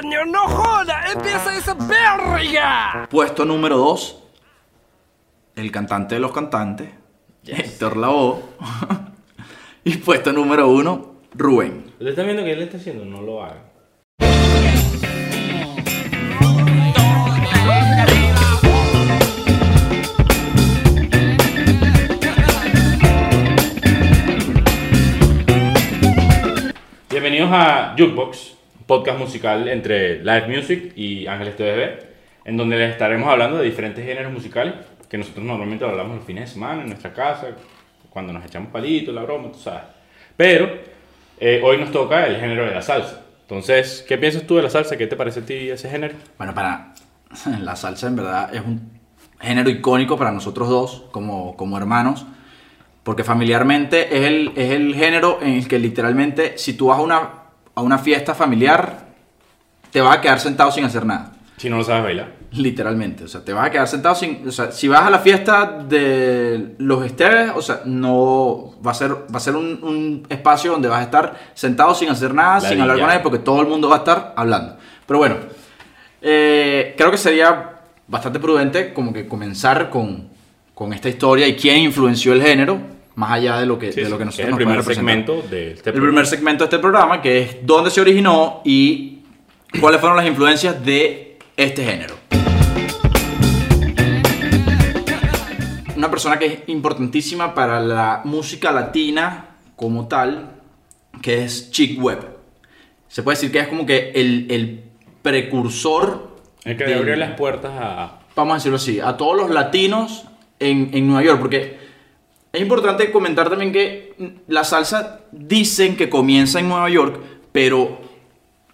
coño! ¡No joda! ¡Empieza esa verga! Puesto número 2, el cantante de los cantantes, Héctor Lavoe. y puesto número 1, Rubén. ¿Ustedes están viendo que él está haciendo? No lo hagan. Bienvenidos a Jukebox, podcast musical entre Live Music y Ángeles TVB, en donde les estaremos hablando de diferentes géneros musicales que nosotros normalmente hablamos los fines de semana en nuestra casa, cuando nos echamos palitos, la broma, tú sabes. Pero eh, hoy nos toca el género de la salsa. Entonces, ¿qué piensas tú de la salsa? ¿Qué te parece a ti ese género? Bueno, para la salsa en verdad es un género icónico para nosotros dos como, como hermanos, porque familiarmente es el, es el género en el que literalmente si tú vas a una, a una fiesta familiar, te vas a quedar sentado sin hacer nada. Si no lo sabes bailar. Literalmente, o sea, te vas a quedar sentado sin, o sea, si vas a la fiesta de los Esteves, o sea, no va a ser, va a ser un, un espacio donde vas a estar sentado sin hacer nada, sin hablar con nadie, porque todo el mundo va a estar hablando. Pero bueno, eh, creo que sería bastante prudente como que comenzar con, con esta historia y quién influenció el género, más allá de lo que, Sí, de lo que nosotros es el nos primer segmento de este El primer segmento de este programa, que es dónde se originó y cuáles fueron las influencias de este género. Una persona que es importantísima para la música latina como tal, que es Chick Webb. Se puede decir que es como que el, el precursor, El que abrió las puertas a... vamos a decirlo así, a todos los latinos en, en Nueva York, porque es importante comentar también que la salsa dicen que comienza en Nueva York, pero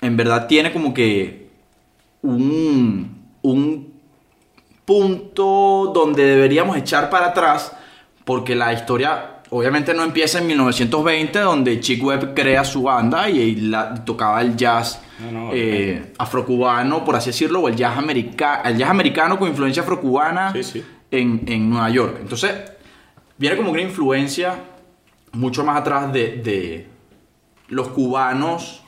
en verdad tiene como que un, un punto donde deberíamos echar para atrás, porque la historia obviamente no empieza en 1920, donde Chick Webb crea su banda y, la- tocaba el jazz No, no, eh, afrocubano, por así decirlo, o el jazz, america- el jazz americano con influencia afrocubana Sí, sí. En, en Nueva York. Entonces, viene como una influencia mucho más atrás de, de los cubanos,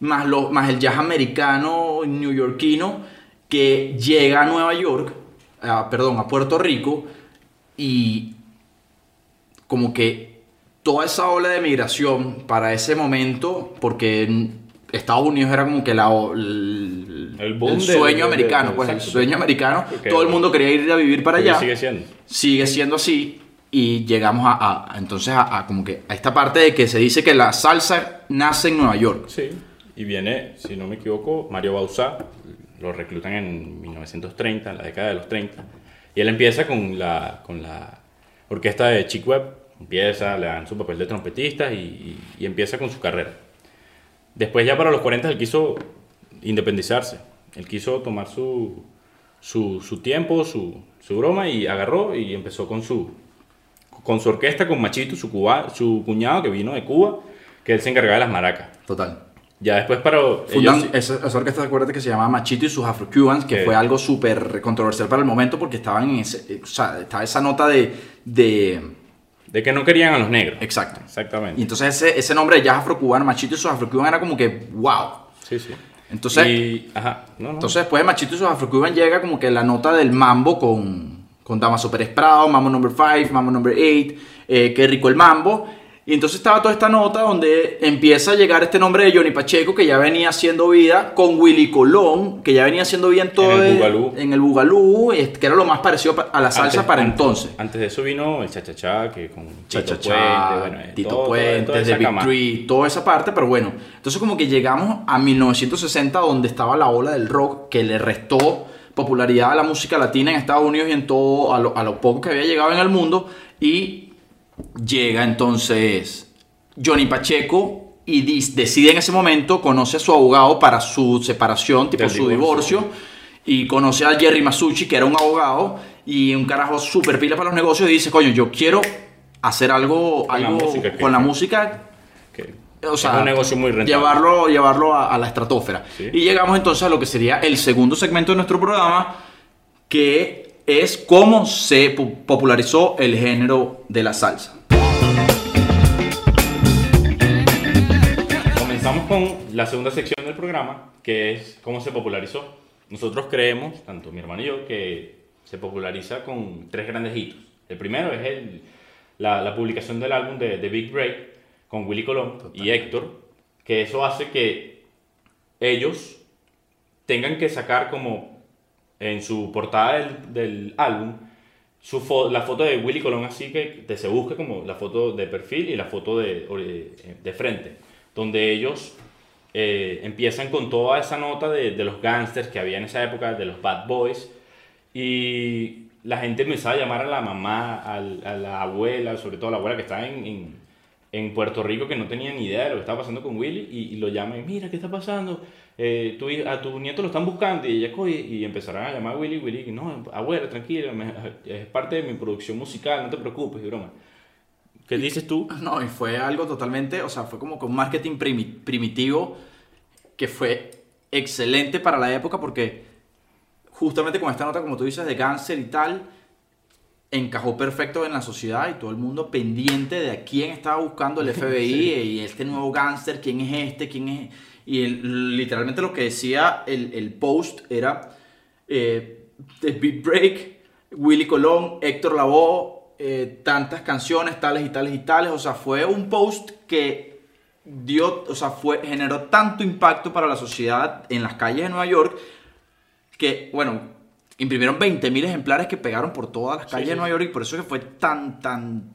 más, lo- más el jazz americano neoyorquino que llega a Nueva York, a- perdón, a Puerto Rico, y como que toda esa ola de migración para ese momento, porque Estados Unidos era como que la, el, sueño americano, pues el sueño americano, todo el mundo quería ir a vivir para Porque allá. sigue siendo. sigue siendo así y llegamos a, a- entonces a, a como que a esta parte de que se dice que la salsa nace en Nueva York. Sí, y viene, si no me equivoco, Mario Bauzá, lo reclutan en 1930, en la década de los 30, y él empieza con la, con la orquesta de Chick Webb, empieza, le dan su papel de trompetista y, y- y empieza con su carrera. Después ya para los 40 él quiso independizarse, él quiso tomar su, su, su tiempo, su, su broma y agarró y empezó con su, con su orquesta, con Machito, su, cuba, su cuñado que vino de Cuba, que él se encargaba de las maracas. Total. Ya después para Fundan ellos- esa, esa orquesta, acuérdate que se llama Machito y sus Afro-Cubans, que Que- fue algo súper controversial para el momento porque estaban en ese, o sea, estaba esa nota de, de de que no querían a los negros. exacto. Exactamente. Y entonces ese, ese nombre de jazz afrocubano, Machito y sus Afro-Cubans era como que wow. Sí, sí. Entonces, Y- ajá, no, no. Entonces después de Machito y sus Afro-Cuban llega como que la nota del mambo con, con Damaso Pérez Prado, Mambo Number 5, Mambo Number 8, eh, Qué rico el mambo. Y entonces estaba toda esta nota donde empieza a llegar este nombre de Johnny Pacheco que ya venía haciendo vida con Willy Colón, que ya venía haciendo vida en todo En el Bugalú. en el Bugalú, que era lo más parecido pa- a la salsa Antes- para entonces. Antes de eso vino el cha-cha-cha, que con Tito Cha-cha-cha, Puente, bueno, eh, Tito todo- Puente, The Big. Three, toda esa parte, pero bueno. Entonces como que llegamos a 1960 donde estaba la ola del rock que le restó popularidad a la música latina en Estados Unidos y en todo, a lo, a lo poco que había llegado en el mundo. Y llega entonces Johnny Pacheco y decide en ese momento, conoce a su abogado para su separación, tipo su divorcio. divorcio, y conoce a Jerry Masucci, que era un abogado y un carajo súper pila para los negocios, y dice, coño, yo quiero hacer algo, Con la música que- con la música Que o sea, es un negocio muy rentable. Llevarlo, llevarlo a, a la estratosfera. Sí. Y llegamos entonces a lo que sería el segundo segmento de nuestro programa, que es cómo se po- popularizó el género de la salsa. Comenzamos con la segunda sección de el programa, que es cómo se popularizó. Nosotros creemos, tanto mi hermano y yo, que se populariza con tres grandes hitos. El primero es el, la, la publicación del álbum de, de Big Break con Willy Colón y Héctor, que eso hace que ellos tengan que sacar como en su portada del, del álbum su fo- la foto de Willy Colón así que te se busque como la foto de perfil y la foto de, eh, de frente, donde ellos eh, empiezan con toda esa nota de, de los gangsters que había en esa época, de los bad boys, y la gente empezaba a llamar a la mamá, al- a, la abuela, sobre todo a la abuela que estaba en, en, en Puerto Rico, que no tenía ni idea de lo que estaba pasando con Willy, y, y lo llaman, mira, ¿qué está pasando? Eh, tu, a tu nieto lo están buscando, y ella coge, y empezaron a llamar a Willy, Willy, no, abuela, tranquila, me- es parte de mi producción musical, no te preocupes, y broma. ¿Qué dices tú? No, y fue algo totalmente, o sea, fue como un marketing primi- primitivo que fue excelente para la época porque justamente con esta nota, como tú dices, de cáncer y tal, encajó perfecto en la sociedad y todo el mundo pendiente de a quién estaba buscando el FBI y este nuevo gánster, quién es este, quién es... Y el- literalmente lo que decía el, el post era eh, The Beat Break, Willy Colón, Héctor Lavoe, eh, tantas canciones, tales y tales y tales. O sea, fue un post que dio, o sea, fue, generó tanto impacto para la sociedad en las calles de Nueva York que, bueno, imprimieron 20.000 ejemplares que pegaron por todas las calles sí, de Nueva. York y por eso es que fue tan, tan,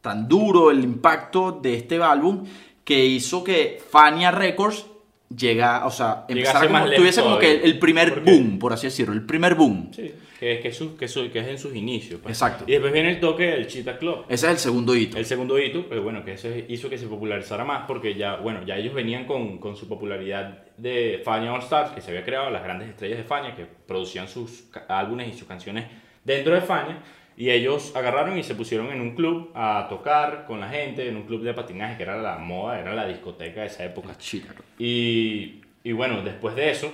tan duro el impacto de este álbum que hizo que Fania Records llega, o sea, empezara Llegase como, tuviese como que el, primer boom, por así decirlo, el primer boom. Sí, que, que, es su- que, su- que es en sus inicios. pues. Exacto. Y después viene el toque del Cheetah Club. Ese es el segundo hito. El segundo hito, pues bueno, que ese hizo que se popularizara más porque ya, bueno, ya ellos venían con, con su popularidad de Fania All Stars, que se había creado, las grandes estrellas de Fania, que producían sus álbumes y sus canciones dentro de Fania, y ellos agarraron y se pusieron en un club a tocar con la gente, en un club de patinaje, que era la moda, era la discoteca de esa época. Chica. Y, y bueno, después de eso,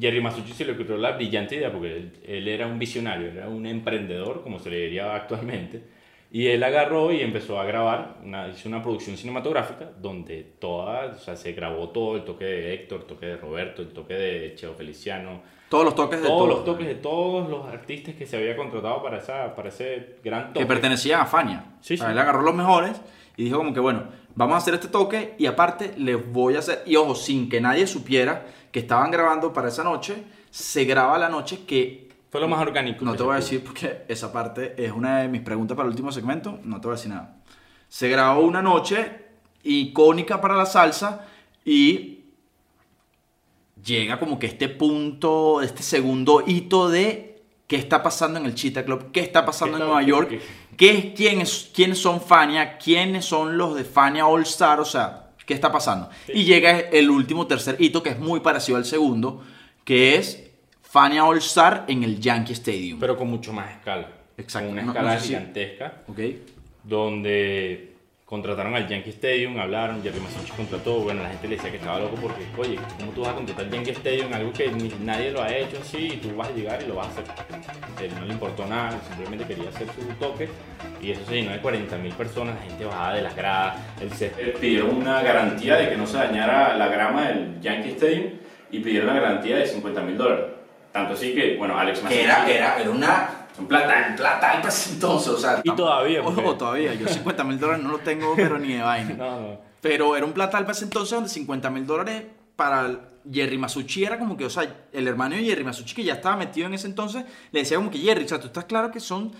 Jerry Masucci se le ocurrió la brillante idea, porque él, él era un visionario, era un emprendedor, como se le diría actualmente, y él agarró y empezó a grabar, una, hizo una producción cinematográfica donde toda, o sea, se grabó todo, el toque de Héctor, el toque de Roberto, el toque de Cheo Feliciano, Todos los toques de todos todo. los toques de todos los artistas que se había contratado para, esa, para ese gran toque. que pertenecían a Fania. Sí, O sea, sí. Él agarró los mejores y dijo como que, bueno, vamos a hacer este toque y aparte les voy a hacer, y ojo, sin que nadie supiera que estaban grabando para esa noche, se graba la noche que Fue lo más orgánico. no te voy a decir porque esa parte es una de mis preguntas para el último segmento, no te voy a decir nada. Se grabó una noche icónica para la salsa y llega como que este punto, este segundo hito de qué está pasando en el Cheetah Club, qué está pasando ¿Qué en Nueva York, qué- qué, es- quién es, quiénes son Fania, quiénes son los de Fania All Star, o sea, qué está pasando. Sí. Y llega el último tercer hito que es muy parecido al segundo, que es Fania All Star en el Yankee Stadium. Pero con mucho más escala. Exacto. Con una No- escala no sé si- gigantesca. ¿Ok? donde contrataron al Yankee Stadium, hablaron, Jerry Masucci contrató, bueno, la gente le decía que estaba loco porque, oye, ¿cómo tú vas a contratar al Yankee Stadium? Algo que ni- nadie lo ha hecho así y tú vas a llegar y lo vas a hacer. Él no le importó nada, simplemente quería hacer su toque y eso se llenó de 40 mil personas, la gente bajaba de las gradas, el césped. Pidieron una garantía de que no se dañara la grama del Yankee Stadium y pidieron una garantía de 50 mil dólares. Tanto así que, bueno, Alex Que era, era, era una Un plata. plata alta ese entonces, o sea. Y todavía, Ojo, porque- todavía. Yo 50 mil dólares no lo tengo, pero ni de vaina. No, no. Pero era un plata ese entonces donde 50 mil dólares para Jerry Masucci era como que, o sea, el hermano de Jerry Masucci que ya estaba metido en ese entonces, le decía como que Jerry, o sea, tú estás claro que son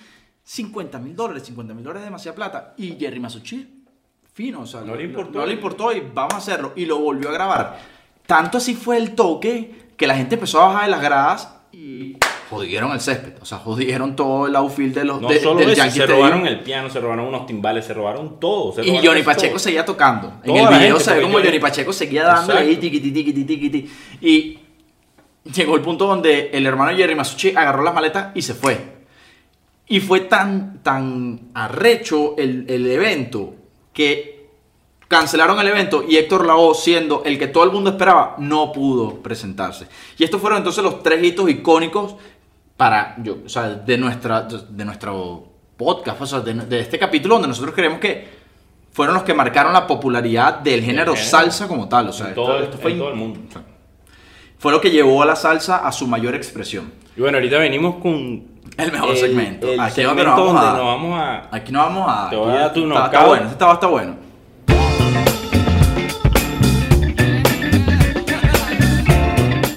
50 mil dólares, 50 mil dólares es demasiada plata. Y Jerry Masucci, fino, o sea, No le importó. No le importó y vamos a hacerlo. Y lo volvió a grabar. Tanto así fue el toque que la gente empezó a bajar de las gradas y jodieron el césped. O sea, jodieron todo el outfield de los No de- solo del eso, Yankee se robaron el piano, se robaron unos timbales, se robaron todo. se Y Johnny todo. Pacheco seguía tocando. En el video se ve como Johnny- Pacheco seguía dándole ahí tiqui, tiqui, tiqui, tiqui. Y llegó el punto donde el hermano Jerry Masucci agarró las maletas y se fue. Y fue tan, tan arrecho el, el evento que cancelaron el evento y Héctor Lavoe, siendo el que todo el mundo esperaba, no pudo presentarse. Y estos fueron entonces los tres hitos icónicos para, yo, o sea, de, nuestra, de nuestro podcast, o sea, de, de este capítulo donde nosotros creemos que fueron los que marcaron la popularidad del género género. salsa como tal. O sea, En esto- todo, esto fue en todo el mundo. fue lo que llevó a la salsa a su mayor expresión. Y bueno, ahorita venimos con El mejor segmento. el Aquí segmento nos vamos a- donde nos vamos a Aquí no vamos a. Te voy a dar tu está, está bueno, este está bueno.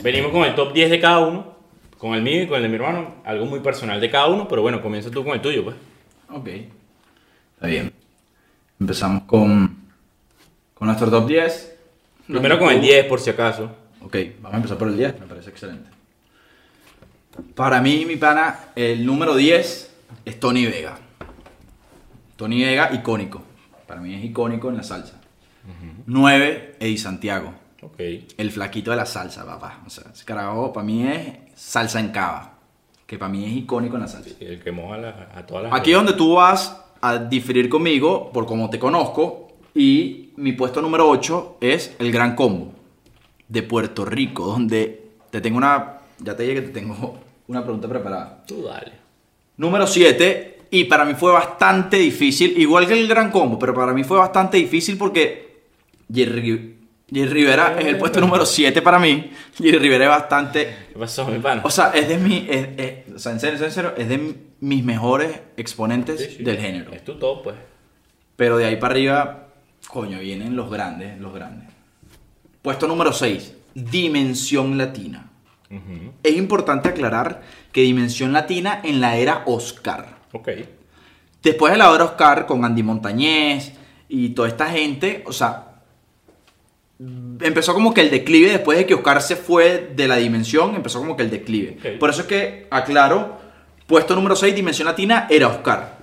Venimos con el top 10 de cada uno, con el mío y con el de mi hermano, algo muy personal de cada uno, pero bueno, comienza tú con el tuyo, pues. Ok. Está bien. Empezamos con. Con nuestro top 10. Primero con el 10, por si acaso. Ok, vamos a empezar por el 10, me parece excelente. Para mí, mi pana, el número 10 es Tony Vega. Tony Vega, icónico. Para mí es icónico en la salsa. 9, Eddie Santiago. Ok. El flaquito de la salsa, papá. O sea, ese carajo para mí es salsa en cava. Que para mí es icónico en la salsa. El que moja la- a todas las. Aquí es donde tú vas a diferir conmigo por cómo te conozco. Y mi puesto número 8 es el Gran Combo de Puerto Rico, donde te tengo una. Ya te dije que te tengo una pregunta preparada. Tú dale. Número 7, y para mí fue bastante difícil, igual que el Gran Combo, pero para mí fue bastante difícil porque Jerry, Jerry Rivera es el puesto número 7 para mí. Jerry Rivera es bastante ¿Qué pasó, mi pana? o sea, es de mi. es- es- o sea, en serio, en serio, es de mis mejores exponentes Sí, sí. del género. Es tu top, pues. Pero de ahí para arriba, coño, vienen los grandes, los grandes. Puesto número 6, Dimensión Latina. Es importante aclarar que Dimensión Latina en la era Oscar. Ok. Después de la era Oscar, con Andy Montañez y toda esta gente, o sea, empezó como que el declive después de que Oscar se fue de la dimensión, empezó como que el declive. Por eso es que, aclaro, puesto número 6, Dimensión Latina, era Oscar.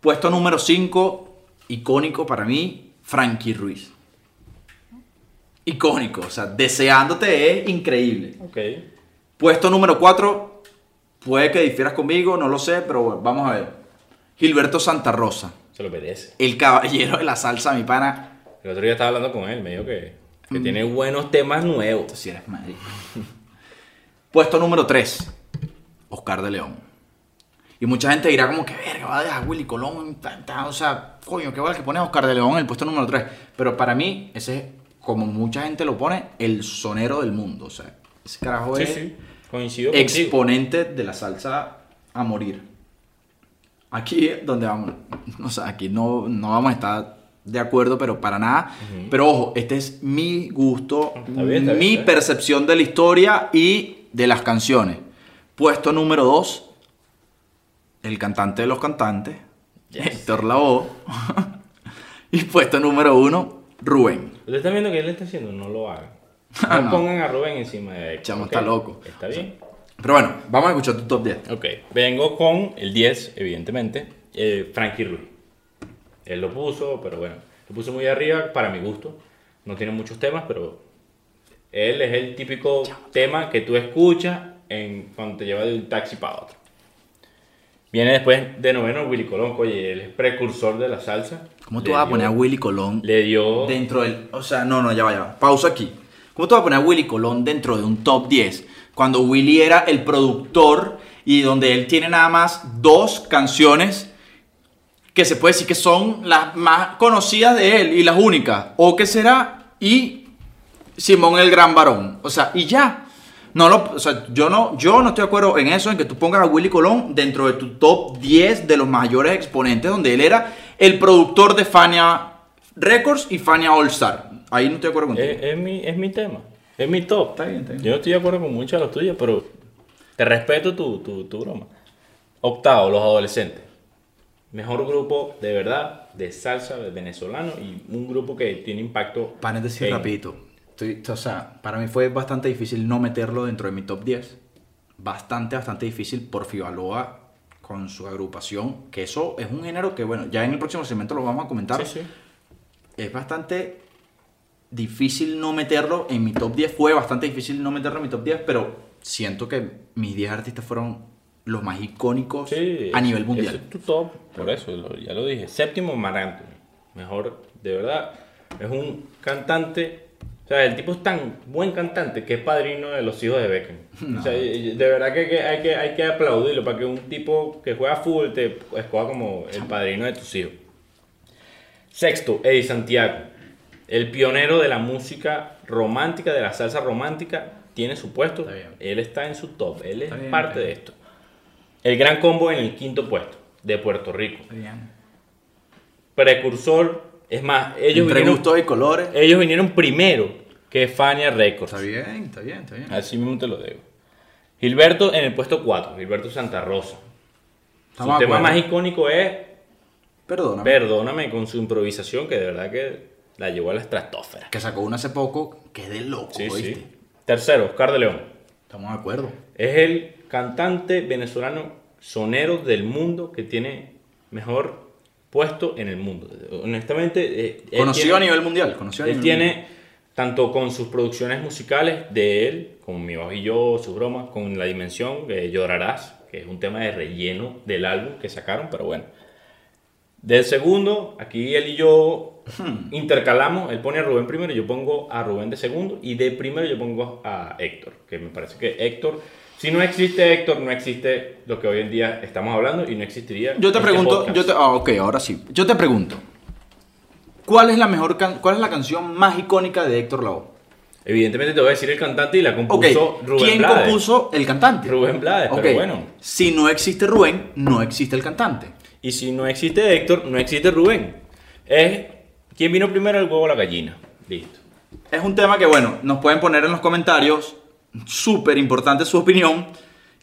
Puesto número 5, icónico para mí, Frankie Ruiz. Icónico, o sea, deseándote es increíble. Puesto número 4, puede que difieras conmigo, no lo sé, pero vamos a ver. Gilberto Santa Rosa, Se lo merece. el caballero de la salsa, mi pana. El otro día estaba hablando con él, me dijo que, que Mm. tiene buenos temas nuevos. Si eres marico. Puesto número 3, Oscar de León. Y mucha gente dirá como que, verga, va a dejar Willy Colón, ta, ta", o sea, coño, qué vale que pones a Oscar de León en el puesto número 3. Pero para mí, ese es, como mucha gente lo pone, el sonero del mundo. O sea, ese carajo Sí, es sí. Coincido contigo. exponente de la salsa a morir. Aquí es donde vamos, o sea, aquí no, no vamos a estar de acuerdo, pero para nada. Pero ojo, este es mi gusto, Está bien, está bien, mi bien. percepción de la historia y de las canciones. Puesto número 2, el cantante de los cantantes, Yes. Héctor Lavoe. y puesto número 1, Rubén. ¿Usted está viendo que él está haciendo? No lo hagan. No, Ah, no. pongan a Rubén encima de Héctor, Chamo, está loco. Está bien. Pero bueno, vamos a escuchar tu top 10. Ok, vengo con el 10, evidentemente. Eh, Frankie Ruiz. Él lo puso, pero bueno, lo puso muy arriba para mi gusto. No tiene muchos temas, pero él es el típico tema que tú escuchas en, cuando te lleva de un taxi para otro. Viene después de noveno Willy Colón, oye, él es precursor de la salsa. ¿Cómo tú Le vas a poner a Willy Colón Le dio... dentro del. O sea, no, no, ya va, ya va. Pausa aquí. ¿Cómo tú vas a poner a Willy Colón dentro de un top 10? Cuando Willy era el productor y donde él tiene nada más dos canciones que se puede decir que son las más conocidas de él y las únicas. O que será y Simón el Gran Varón. O sea, y ya. No lo, o sea, yo no, yo no estoy de acuerdo en eso, en que tú pongas a Willy Colón dentro de tu top 10 de los mayores exponentes, donde él era el productor de Fania Records y Fania All Star. Ahí no estoy de acuerdo contigo. Es, es mi, es mi tema, es mi top. Está bien, está bien. Yo no estoy de acuerdo con muchas de las tuyas, pero te respeto tu, tu, tu broma. Octavo, los adolescentes. Mejor grupo de verdad de salsa venezolano y un grupo que tiene impacto. Paréntesis en- rapidito. Estoy- o sea, para mí fue bastante difícil no meterlo dentro de mi top 10. Bastante, bastante difícil por Fibaloa con su agrupación. Que eso es un género que, bueno, ya en el próximo segmento lo vamos a comentar. Sí, sí. es bastante difícil no meterlo en mi top 10. Fue bastante difícil no meterlo en mi top 10, pero siento que mis 10 artistas fueron los más icónicos Sí, a nivel ese mundial. es tu top, por eso, lo- ya lo dije. Séptimo, Mar Anthony. Mejor, de verdad, es un cantante. O sea, el tipo es tan buen cantante que es padrino de los hijos de Beckham. O sea, de verdad que, que hay que hay que aplaudirlo para que un tipo que juega fútbol te escoja como el padrino de tus hijos. Sexto, Eddie Santiago. El pionero de la música romántica, de la salsa romántica, tiene su puesto. Está bien. Él está en su top. Él es Está bien, parte de esto. El gran combo en el quinto puesto, de Puerto Rico. Bien. Precursor, es más, ellos Entre vinieron, gustos y colores. ellos vinieron primero que Fania Records. Está bien, está bien, está bien. Así mismo te lo digo. Gilberto en el puesto 4, Gilberto Santa Rosa. Estamos Su tema acuerdo. más icónico es Perdóname. Perdóname con su improvisación, que de verdad que la llevó a la estratosfera. Que sacó uno hace poco, que es de loco, Sí, ¿oíste? sí. Tercero, Oscar de León. Estamos de acuerdo. Es el cantante venezolano sonero del mundo que tiene mejor puesto en el mundo. Honestamente, eh, Conocido a nivel mundial. Conocido Él tiene, tanto con sus producciones musicales de él, con Mi Bajo y Yo, sus bromas, con La Dimensión, que Llorarás, que es un tema de relleno del álbum que sacaron, pero bueno. Del segundo, aquí él y yo Hmm. intercalamos, él pone a Rubén primero, yo pongo a Rubén de segundo, y de primero yo pongo a Héctor, que me parece que Héctor, si no existe Héctor, no existe lo que hoy en día estamos hablando y no existiría. Yo te este pregunto, podcast. yo te, ah, ok, ahora sí. Yo te pregunto, ¿cuál es la mejor, can- cuál es la canción más icónica de Héctor Lavoe? Evidentemente te voy a decir el cantante y la compuso Rubén ¿quién Blades. compuso el cantante? Rubén Blades, Ok, pero bueno. Si no existe Rubén, no existe el cantante. Y si no existe Héctor, no existe Rubén. Es quién vino primero el huevo o la gallina. Listo. Es un tema que, bueno, nos pueden poner en los comentarios, súper importante su opinión.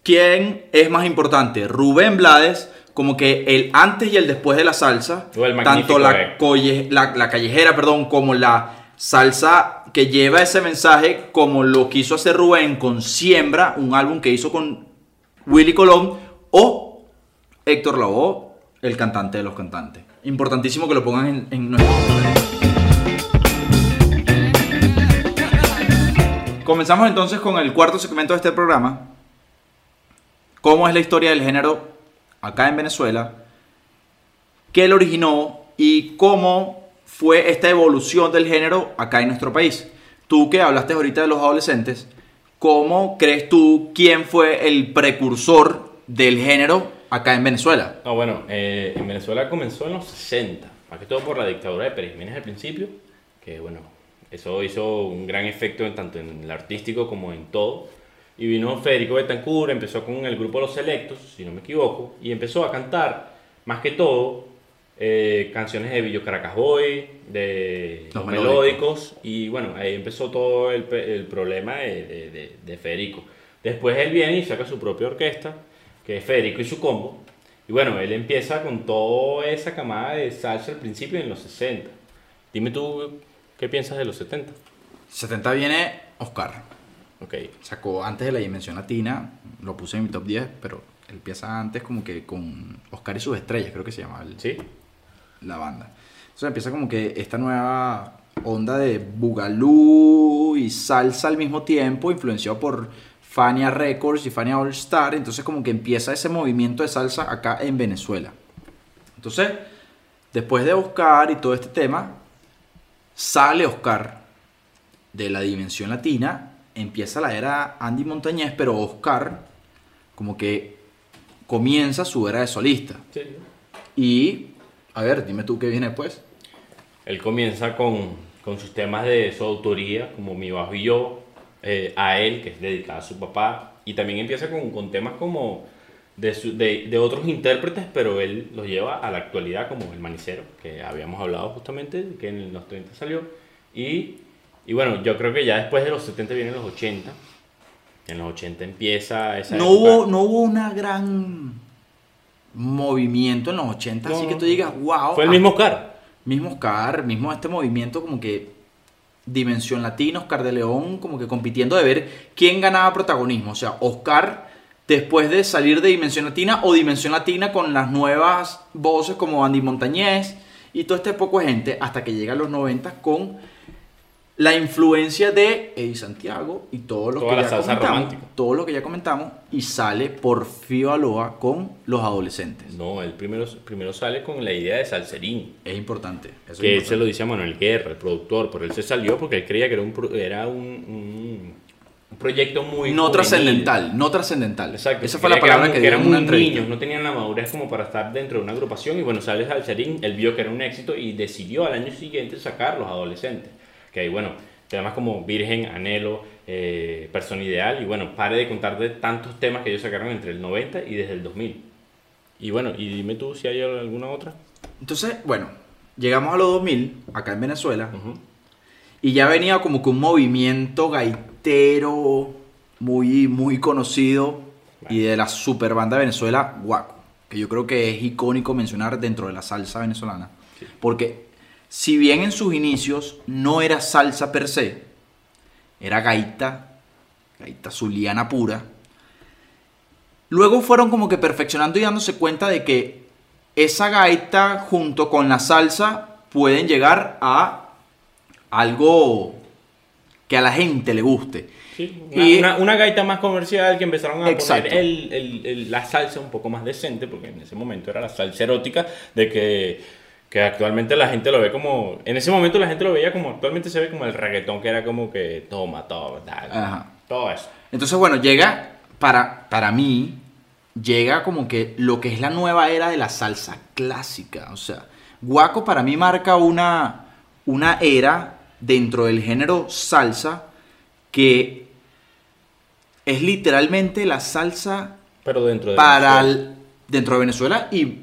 ¿Quién es más importante? Rubén Blades, como que el antes y el después de la salsa. Tanto magnífico la, Héctor. colle- la, la callejera, perdón, como la salsa que lleva ese mensaje, como lo quiso hacer Rubén con Siembra, un álbum que hizo con Willy Colón, o Héctor Lavoe, el cantante de los cantantes. Importantísimo que lo pongan en, en nuestros Comenzamos entonces con el cuarto segmento de este programa. ¿Cómo es la historia del género acá en Venezuela? ¿Qué lo originó? ¿Y cómo fue esta evolución del género acá en nuestro país? Tú que hablaste ahorita de los adolescentes, ¿cómo crees tú quién fue el precursor del género acá en Venezuela? No, bueno, eh, en Venezuela comenzó en los 60, más que todo por la dictadura de Pérez Jiménez al principio, que bueno, eso hizo un gran efecto en, tanto en el artístico como en todo. Y vino Federico Betancourt, empezó con el grupo Los Selectos, si no me equivoco, y empezó a cantar, más que todo, eh, canciones de Villo Caracas Boy, de Los melódicos. y bueno, ahí empezó todo el, el problema de, de- de- de Federico. Después él viene y saca su propia orquesta, que es Federico y su combo, y bueno, él empieza con toda esa camada de salsa al principio en los 60. Dime tú, ¿qué piensas de los 70? 70 viene Oscar. Ok. Sacó antes de la Dimensión Latina, lo puse en mi top 10, pero él empieza antes como que con Oscar y sus estrellas, creo que se llama el- ¿Sí? la banda. Entonces empieza como que esta nueva onda de bugalú y salsa al mismo tiempo, influenciado por Fania Records y Fania All Star. Entonces como que empieza ese movimiento de salsa acá en Venezuela. Entonces, después de Oscar y todo este tema, sale Oscar de la dimensión latina, empieza la era Andy Montañez, pero Oscar como que comienza su era de solista. Sí. Y, a ver, dime tú qué viene después. Él comienza con, con sus temas de su autoría, como Mi Bajo y Yo, eh, a él, que es dedicado a su papá, y también empieza con, con temas como de, su- de, de otros intérpretes, pero él los lleva a la actualidad, como El Manicero, que habíamos hablado justamente, que en los 30 salió, y, y bueno, yo creo que ya después de los 70 vienen los 80, en los 80 empieza esa No época. hubo, no hubo una gran movimiento en los 80, así No, que tú digas, wow. Fue el mismo Oscar. Mismo Oscar, mismo este movimiento como que Dimensión Latina, Oscar de León, como que compitiendo de ver quién ganaba protagonismo. O sea, Oscar después de salir de Dimensión Latina o Dimensión Latina con las nuevas voces como Andy Montañez y todo este poco de gente hasta que llega a los 90 con la influencia de Eddie Santiago y todo lo Toda que la ya salsa comentamos, romántica. todo lo que ya comentamos y sale Porfirio Aloa con los adolescentes. No, él primero, primero sale con la idea de Salserín. Es importante. eso es que él se lo dice a Manuel Guerra, el productor, pero él se salió porque él creía que era un, era un, un un proyecto muy No juvenil. trascendental, no trascendental. Exacto. Esa fue la palabra eran- que, eran muy niños, no tenían la madurez como para estar dentro de una agrupación y bueno, sale Salserín, él vio que era un éxito y decidió al año siguiente sacar los adolescentes. Que ahí, bueno, temas como Virgen, Anhelo, eh, Persona Ideal y bueno, pare de contar de tantos temas que ellos sacaron entre el 90 y desde el 2000. Y bueno, y dime tú si hay alguna otra. Entonces, bueno, llegamos a los 2000, acá en Venezuela, Ujú. y ya venía como que un movimiento gaitero muy, muy conocido y de la super banda de Venezuela, Guaco, que yo creo que es icónico mencionar dentro de la salsa venezolana. Porque si bien en sus inicios no era salsa per se, era gaita, gaita zuliana pura, luego fueron como que perfeccionando y dándose cuenta de que esa gaita junto con la salsa pueden llegar a algo que a la gente le guste. Sí, una, Y- una- una gaita más comercial que empezaron a Exacto. poner el- el- el- la salsa un poco más decente, porque en ese momento era la salsa erótica, de que, que actualmente la gente lo ve como... En ese momento la gente lo veía como... Actualmente se ve como el reggaetón, que era como que toma, todo, tal, Ajá. todo eso. Entonces, bueno, llega, para, para mí, llega como que lo que es la nueva era de la salsa clásica. O sea, Guaco para mí marca una, una era dentro del género salsa que es literalmente la salsa Pero dentro de... para Venezuela. el- dentro de Venezuela y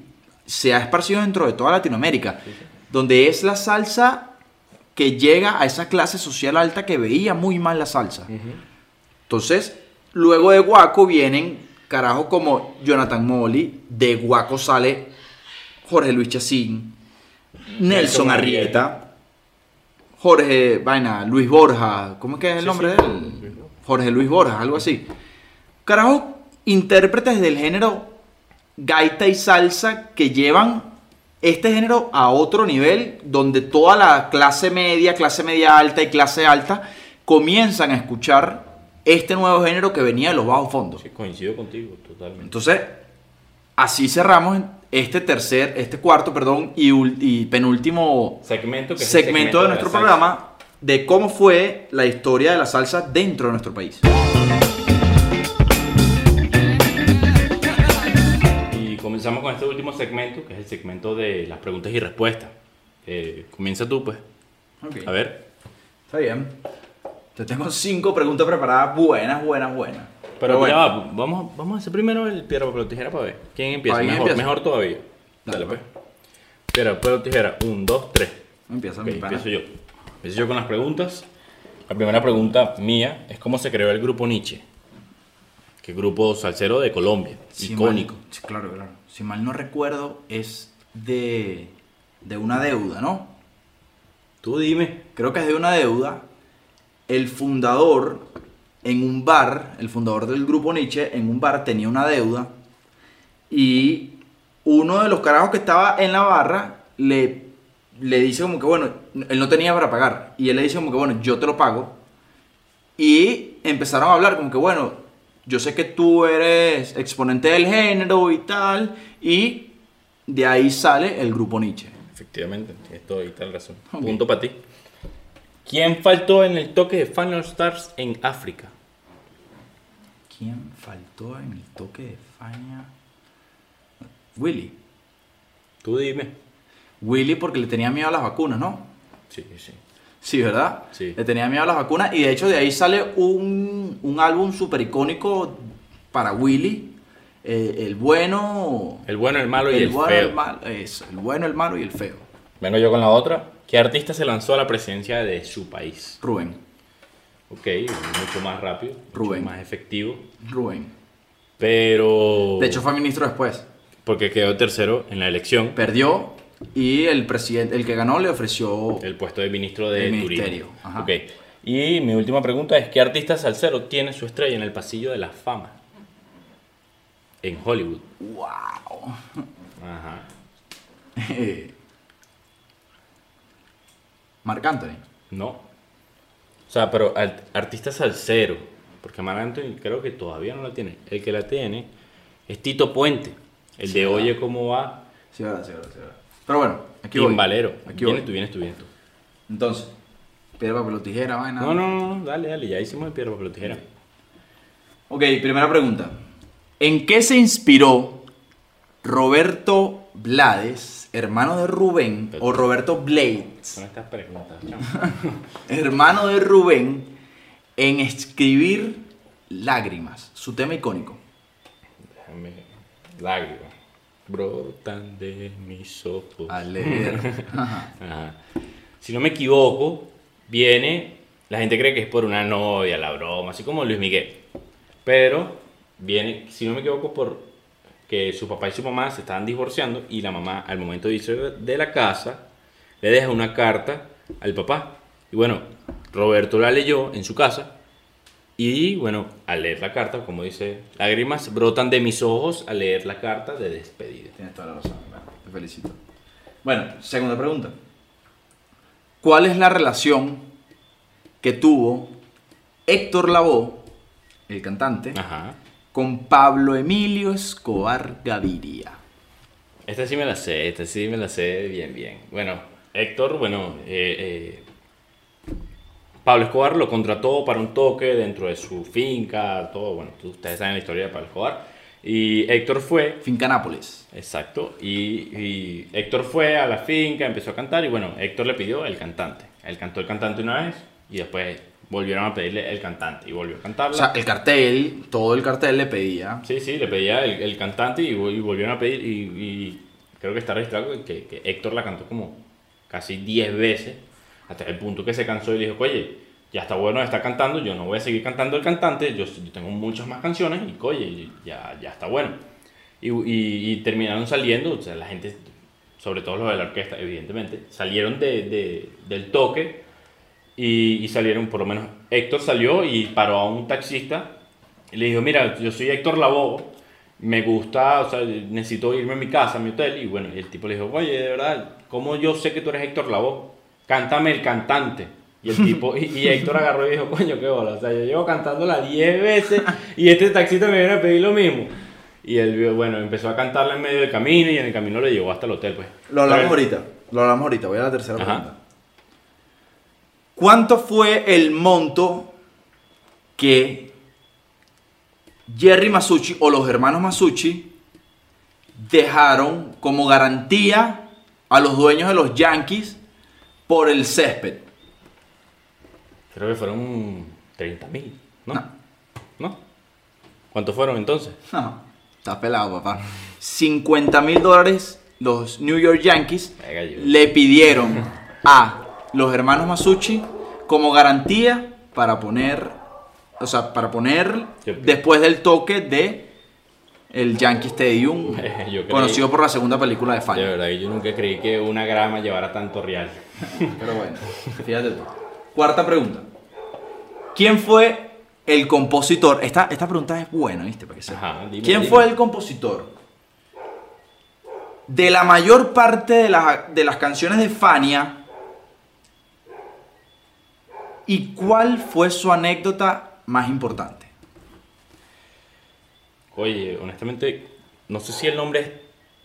se ha esparcido dentro de toda Latinoamérica, donde es la salsa que llega a esa clase social alta que veía muy mal la salsa. Entonces, luego de Guaco vienen carajos como Jonathan Molly, de Guaco sale Jorge Luis Chacín, Nelson Nelson Arrieta, Jorge, vaina, Luis Borja, ¿cómo es que es el Sí, nombre sí, de él? Jorge Luis Borja, algo así. Carajos, intérpretes del género gaita y salsa que llevan este género a otro nivel, donde toda la clase media, clase media alta y clase alta comienzan a escuchar este nuevo género que venía de los bajos fondos. Sí, coincido contigo, totalmente. Entonces, así cerramos este tercer, este cuarto, perdón, y, penúltimo segmento, que segmento de nuestro salsa. programa de cómo fue la historia de la salsa dentro de nuestro país. Y comenzamos con este último segmento, que es el segmento de las preguntas y respuestas. Eh, comienza tú, pues. A ver. Está bien. Te tengo cinco preguntas preparadas, buenas, buenas, buenas. Pero bueno, ya va, vamos, vamos a hacer primero el piedra, papel o tijera para ver. ¿Quién empieza? ¿Para quién mejor, empieza? mejor todavía. Dale, Dale, pues. Piedra, papel o tijera. Un, dos, tres. empieza Ok, mi pana. empiezo yo. Empiezo yo con las preguntas. La primera pregunta mía es cómo se creó el grupo Nietzsche. Que grupo salsero de Colombia. Si icónico. sí, claro, claro. Si mal no recuerdo, es de, de una deuda, ¿no? Tú dime. Creo que es de una deuda. El fundador en un bar, el fundador del grupo Nietzsche, en un bar tenía una deuda. Y uno de los carajos que estaba en la barra le, le dice como que, bueno, él no tenía para pagar. Y él le dice como que, bueno, yo te lo pago. Y empezaron a hablar como que, bueno, yo sé que tú eres exponente del género y tal. Y de ahí sale el grupo Nietzsche. Efectivamente, tienes toda tal razón. Punto para ti. ¿Quién faltó en el toque de Final Stars en África? ¿Quién faltó en el toque de Fania? Willy. Tú dime. Willy porque le tenía miedo a las vacunas, ¿no? Sí, sí. Sí, ¿verdad? Sí. Le tenía miedo a las vacunas y de hecho de ahí sale un, un álbum súper icónico para Willy. eh, el bueno... El bueno, el malo y el, bueno, feo. el. Eso, el bueno, el malo y el feo. Vengo yo con la otra. ¿Qué artista se lanzó a la presidencia de su país? Rubén. Ok, mucho más rápido, Rubén. mucho más efectivo. Rubén. Pero. De hecho fue ministro después. Porque quedó tercero en la elección. Perdió y el presidente, el que ganó le ofreció... El puesto de ministro de El Turismo. ministerio, ajá. Ok. Y mi última pregunta es: ¿qué artista salsero tiene su estrella en el pasillo de la fama? En Hollywood. ¡Wow! Ajá. Marc Anthony. No. O sea, pero al- artista salsero. Porque Anthony creo que todavía no la tiene. El que la tiene es Tito Puente. El Sí, de. Oye cómo va. Sí, verdad, sí, verdad, sí, verdad. Pero bueno, aquí voy. Timbalero. Aquí voy. vienes tú, vienes tú, vienes tú. Entonces, piedra, papel o tijera, vaina. No, no, no, no, dale, dale. Ya hicimos el piedra, papel o tijera. Ok, primera pregunta. ¿En qué se inspiró Roberto Blades, hermano de Rubén, o Roberto Blades, Son estas preguntas, hermano de Rubén, en escribir Lágrimas, su tema icónico? Déjame. Lágrimas. Brotan de mis ojos. Leer. Ajá. Ajá. Si no me equivoco, viene. La gente cree que es por una novia, la broma, así como Luis Miguel. Pero viene, si no me equivoco, por que su papá y su mamá se estaban divorciando y la mamá, al momento de irse de la casa, le deja una carta al papá. Y bueno, Roberto la leyó en su casa. Y bueno, al leer la carta, como dice, lágrimas brotan de mis ojos al leer la carta de despedida. Tienes toda la razón, te felicito. Bueno, segunda pregunta. ¿Cuál es la relación que tuvo Héctor Lavoe, el cantante, Ajá. Con Pablo Emilio Escobar Gaviria? Esta sí me la sé, esta sí me la sé bien, bien. Bueno, Héctor, bueno, eh, eh, Pablo Escobar lo contrató para un toque dentro de su finca, todo, bueno, ustedes saben la historia de Pablo Escobar. Y Héctor fue, Finca Nápoles. exacto, y, y Héctor fue a la finca, empezó a cantar y bueno, Héctor le pidió el cantante. Él cantó el cantante una vez y después volvieron a pedirle el cantante y volvió a cantarla. O sea, el cartel, todo el cartel le pedía. Sí, sí, le pedía el, el cantante y, y volvieron a pedir y, y creo que está registrado que, que Héctor la cantó como casi 10 veces hasta el punto que se cansó y le dijo, oye, ya está bueno estar cantando, yo no voy a seguir cantando el cantante, yo, yo tengo muchas más canciones y oye, ya, ya está bueno. Y, y- y terminaron saliendo, o sea, la gente, sobre todo los de la orquesta, evidentemente, salieron de, de- del toque y, y salieron, por lo menos Héctor salió y paró a un taxista y le dijo, mira, yo soy Héctor Lavoe, me gusta, o sea, necesito irme a mi casa, a mi hotel. Y bueno, el tipo le dijo, oye, de verdad, ¿cómo yo sé que tú eres Héctor Lavoe? Cántame el cantante. Y el tipo, y, y Héctor agarró y dijo, coño, qué bola, o sea, yo llevo cantándola 10 veces y este taxista me viene a pedir lo mismo. Y él, bueno, empezó a cantarla en medio del camino y en el camino le llevó hasta el hotel, pues. Lo hablamos Pero- ahorita. Lo hablamos ahorita. Voy a la tercera Ajá. pregunta. ¿Cuánto fue el monto que Jerry Masucci o los hermanos Masucci dejaron como garantía a los dueños de los Yankees por el césped? Creo que fueron 30 mil, ¿no? No. ¿No? ¿Cuántos fueron entonces? No, está pelado, papá. 50 mil dólares los New York Yankees Venga, le pidieron a los hermanos Masucci como garantía para poner, o sea, para poner después del toque de el Yankee Stadium, creí- conocido por la segunda película de De Fania. verdad, que yo nunca creí que una grama llevara tanto real. Pero bueno, fíjate tú. Cuarta pregunta. ¿Quién fue el compositor? Esta, esta pregunta es buena, ¿viste? Para que. Ajá, dime, ¿Quién dime. fue el compositor de la mayor parte de, las- de las canciones de Fania? ¿Y cuál fue su anécdota más importante? Oye, honestamente, no sé si el nombre es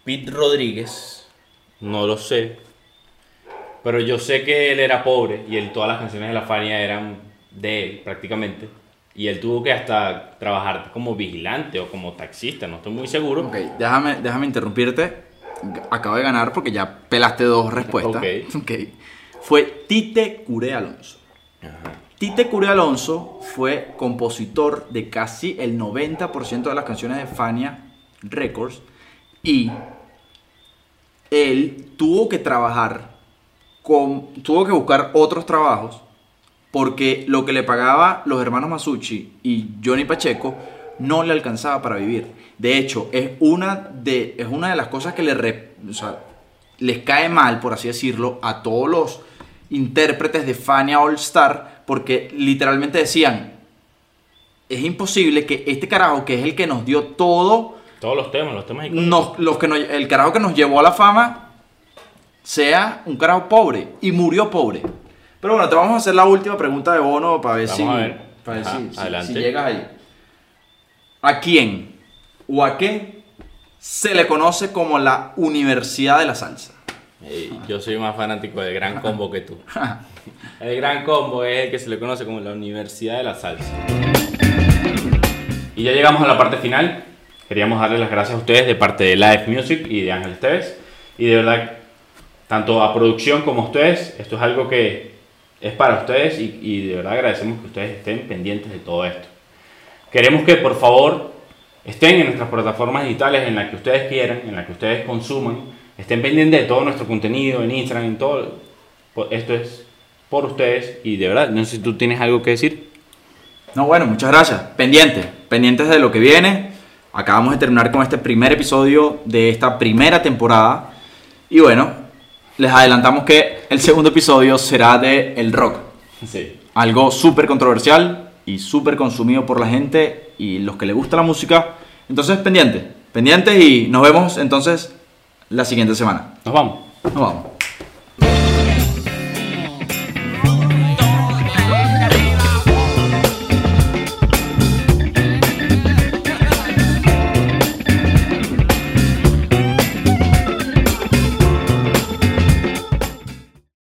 Pete Rodríguez, no lo sé. Pero yo sé que él era pobre y él, todas las canciones de la Fania eran de él prácticamente. Y él tuvo que hasta trabajar como vigilante o como taxista, no estoy muy seguro. Ok, déjame, déjame interrumpirte. Acabo de ganar porque ya pelaste dos respuestas. Ok. Ok. Fue Tite Curé Alonso. Tite Curé Alonso fue compositor de casi el 90% de las canciones de Fania Records y él tuvo que trabajar con, tuvo que buscar otros trabajos porque lo que le pagaba los hermanos Masucci y Johnny Pacheco no le alcanzaba para vivir. De hecho, es una de, es una de las cosas que le les cae mal, por así decirlo, a todos los intérpretes de Fania All Star, porque literalmente decían, es imposible que este carajo, que es el que nos dio todo, Todos los temas, los temas icónicos. nos- los que nos- el carajo que nos llevó a la fama, sea un carajo pobre, y murió pobre. Pero bueno, te vamos a hacer la última pregunta de Bono para ver Vamos si, a ver. para ver Ajá, si- si- adelante. si llegas ahí. ¿A quién o a qué se le conoce como la Universidad de la Salsa? Yo soy más fanático del Gran Combo que tú. El Gran Combo es el que se le conoce como la Universidad de la Salsa. Y ya llegamos a la parte final. Queríamos darles las gracias a ustedes de parte de Live Music y de Ángel Esteves. Y de verdad, tanto a producción como a ustedes, esto es algo que es para ustedes y, y de verdad agradecemos que ustedes estén pendientes de todo esto. Queremos que por favor estén en nuestras plataformas digitales en las que ustedes quieran, en las que ustedes consuman, estén pendientes de todo nuestro contenido en Instagram, en todo. Esto es por ustedes y de verdad, no sé si tú tienes algo que decir. No, bueno, muchas gracias. Pendientes, pendientes de lo que viene. Acabamos de terminar con este primer episodio de esta primera temporada. Y bueno, les adelantamos que el segundo episodio será de el rock. Sí. Algo súper controversial y súper consumido por la gente y los que les gusta la música. Entonces, pendientes, pendientes y nos vemos entonces la siguiente semana. Nos vamos. Nos vamos.